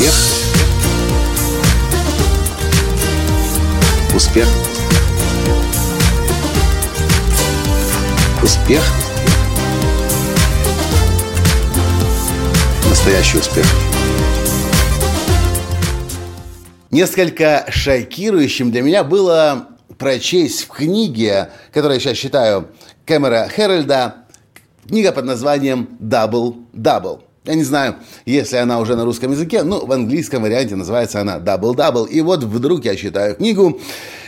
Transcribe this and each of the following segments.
Успех. Успех. Успех. Настоящий успех. Несколько шокирующим для меня было прочесть в книге, которую я сейчас читаю, Кэмера Хэрольда, книга под названием «Double Double». Я не знаю, если она уже на русском языке, но в английском варианте называется она Double Double. И вот вдруг я читаю книгу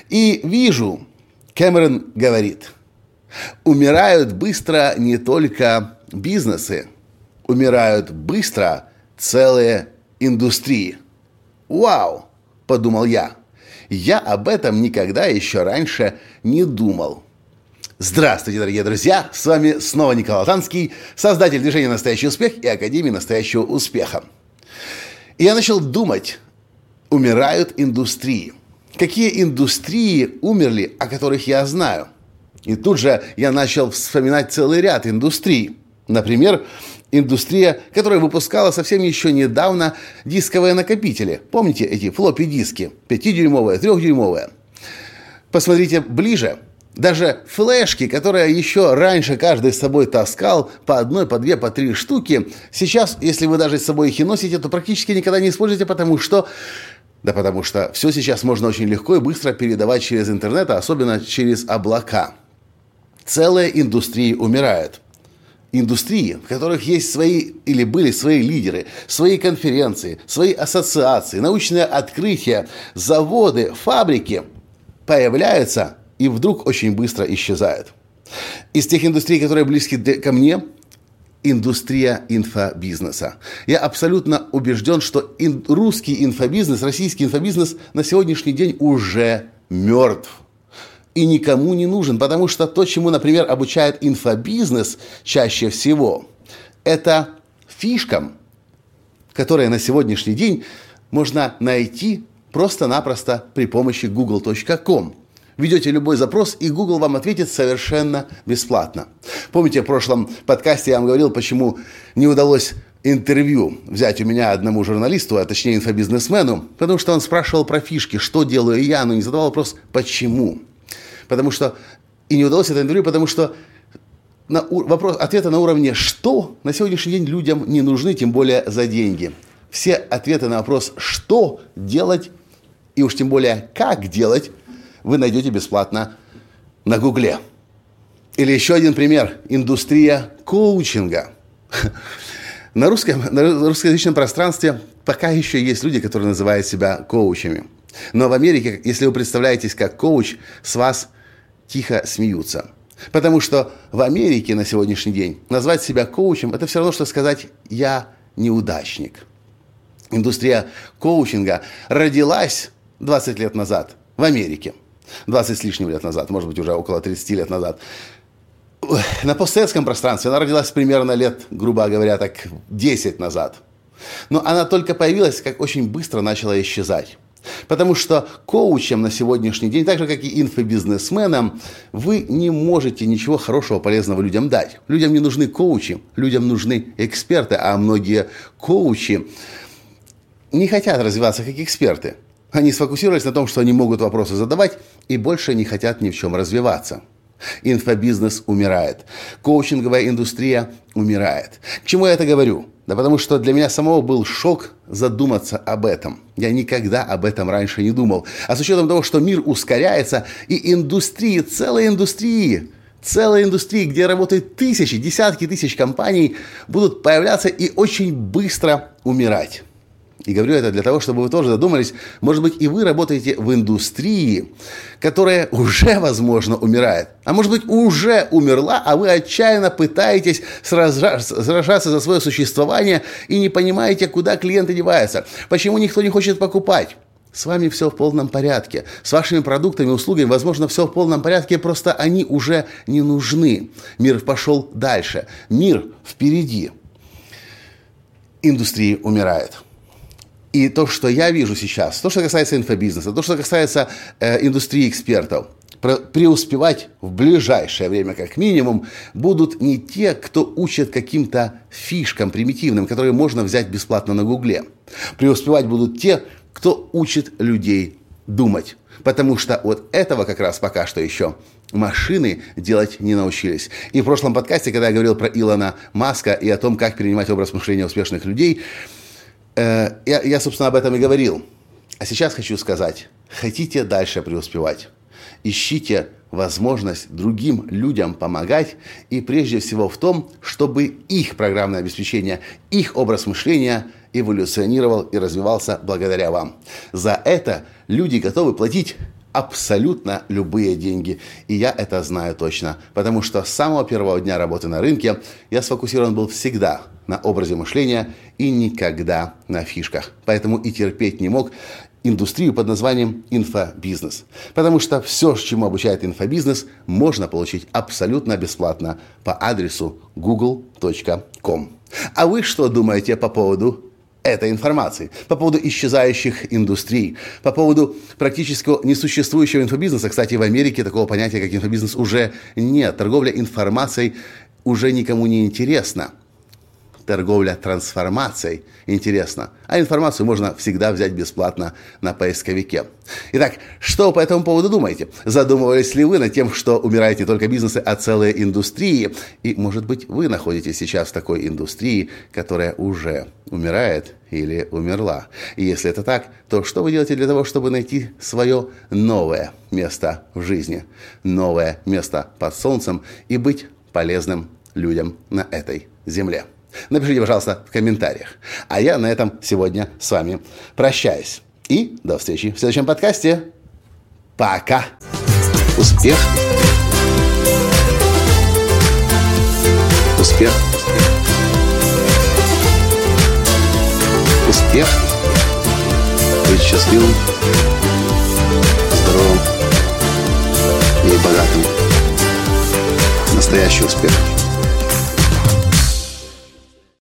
и вижу, Кэмерон говорит, умирают быстро не только бизнесы, умирают быстро целые индустрии. Вау, подумал я. Я об этом никогда еще раньше не думал. Здравствуйте, дорогие друзья! С вами снова Николай Танский, создатель движения «Настоящий успех» и Академии «Настоящего успеха». И я начал думать, умирают индустрии. Какие индустрии умерли, о которых я знаю? И тут же я начал вспоминать целый ряд индустрий. Например, индустрия, которая выпускала совсем еще недавно дисковые накопители. Помните эти флоппи-диски? 5-дюймовые, 3-дюймовые. Посмотрите ближе – даже флешки, которые еще раньше каждый с собой таскал по одной, по две, по три штуки, сейчас, если вы даже с собой их и носите, то практически никогда не используете, потому что да потому что все сейчас можно очень легко и быстро передавать через интернет, а особенно через облака. Целые индустрии умирают. Индустрии, в которых есть свои или были свои лидеры, свои конференции, свои ассоциации, научные открытия, заводы, фабрики, появляются и вдруг очень быстро исчезает. Из тех индустрий, которые близки ко мне, индустрия инфобизнеса. Я абсолютно убежден, что ин- русский инфобизнес, российский инфобизнес на сегодняшний день уже мертв. И никому не нужен, потому что то, чему, например, обучает инфобизнес чаще всего, это фишкам, которые на сегодняшний день можно найти просто-напросто при помощи google.com. Ведете любой запрос, и Google вам ответит совершенно бесплатно. Помните, в прошлом подкасте я вам говорил, почему не удалось интервью взять у меня одному журналисту, а точнее инфобизнесмену, потому что он спрашивал про фишки, что делаю я, но не задавал вопрос, почему. Потому что... И не удалось это интервью, потому что на вопрос, ответы на уровне «что» на сегодняшний день людям не нужны, тем более за деньги. Все ответы на вопрос «что делать» и уж тем более «как делать» вы найдете бесплатно на Гугле. Или еще один пример. Индустрия коучинга. На, русском, на русскоязычном пространстве пока еще есть люди, которые называют себя коучами. Но в Америке, если вы представляетесь как коуч, с вас тихо смеются. Потому что в Америке на сегодняшний день назвать себя коучем – это все равно, что сказать «я неудачник». Индустрия коучинга родилась 20 лет назад в Америке – 20 с лишним лет назад, может быть, уже около 30 лет назад. На постсоветском пространстве она родилась примерно лет, грубо говоря, так 10 назад. Но она только появилась, как очень быстро начала исчезать. Потому что коучам на сегодняшний день, так же как и инфобизнесменам, вы не можете ничего хорошего, полезного людям дать. Людям не нужны коучи, людям нужны эксперты, а многие коучи не хотят развиваться как эксперты. Они сфокусировались на том, что они могут вопросы задавать и больше не хотят ни в чем развиваться. Инфобизнес умирает. Коучинговая индустрия умирает. К чему я это говорю? Да потому что для меня самого был шок задуматься об этом. Я никогда об этом раньше не думал. А с учетом того, что мир ускоряется, и индустрии, целые индустрии, целые индустрии, где работают тысячи, десятки тысяч компаний, будут появляться и очень быстро умирать. И говорю это для того, чтобы вы тоже задумались, может быть, и вы работаете в индустрии, которая уже, возможно, умирает. А может быть, уже умерла, а вы отчаянно пытаетесь сражаться за свое существование и не понимаете, куда клиенты деваются. Почему никто не хочет покупать? С вами все в полном порядке. С вашими продуктами, услугами, возможно, все в полном порядке, просто они уже не нужны. Мир пошел дальше. Мир впереди. Индустрия умирает. И то, что я вижу сейчас, то, что касается инфобизнеса, то, что касается э, индустрии экспертов, преуспевать в ближайшее время, как минимум, будут не те, кто учат каким-то фишкам примитивным, которые можно взять бесплатно на Гугле. Преуспевать будут те, кто учит людей думать. Потому что вот этого как раз пока что еще машины делать не научились. И в прошлом подкасте, когда я говорил про Илона Маска и о том, как перенимать образ мышления успешных людей, я, я, собственно, об этом и говорил. А сейчас хочу сказать, хотите дальше преуспевать, ищите возможность другим людям помогать и прежде всего в том, чтобы их программное обеспечение, их образ мышления эволюционировал и развивался благодаря вам. За это люди готовы платить абсолютно любые деньги. И я это знаю точно, потому что с самого первого дня работы на рынке я сфокусирован был всегда на образе мышления и никогда на фишках. Поэтому и терпеть не мог индустрию под названием инфобизнес. Потому что все, чему обучает инфобизнес, можно получить абсолютно бесплатно по адресу google.com. А вы что думаете по поводу этой информации, по поводу исчезающих индустрий, по поводу практически несуществующего инфобизнеса. Кстати, в Америке такого понятия, как инфобизнес, уже нет. Торговля информацией уже никому не интересна торговля трансформацией. Интересно. А информацию можно всегда взять бесплатно на поисковике. Итак, что по этому поводу думаете? Задумывались ли вы над тем, что умирают не только бизнесы, а целые индустрии? И, может быть, вы находитесь сейчас в такой индустрии, которая уже умирает или умерла. И если это так, то что вы делаете для того, чтобы найти свое новое место в жизни, новое место под солнцем и быть полезным людям на этой земле? Напишите, пожалуйста, в комментариях. А я на этом сегодня с вами прощаюсь. И до встречи в следующем подкасте. Пока. Успех. Успех. Успех. Быть счастливым, здоровым и богатым. Настоящий успех.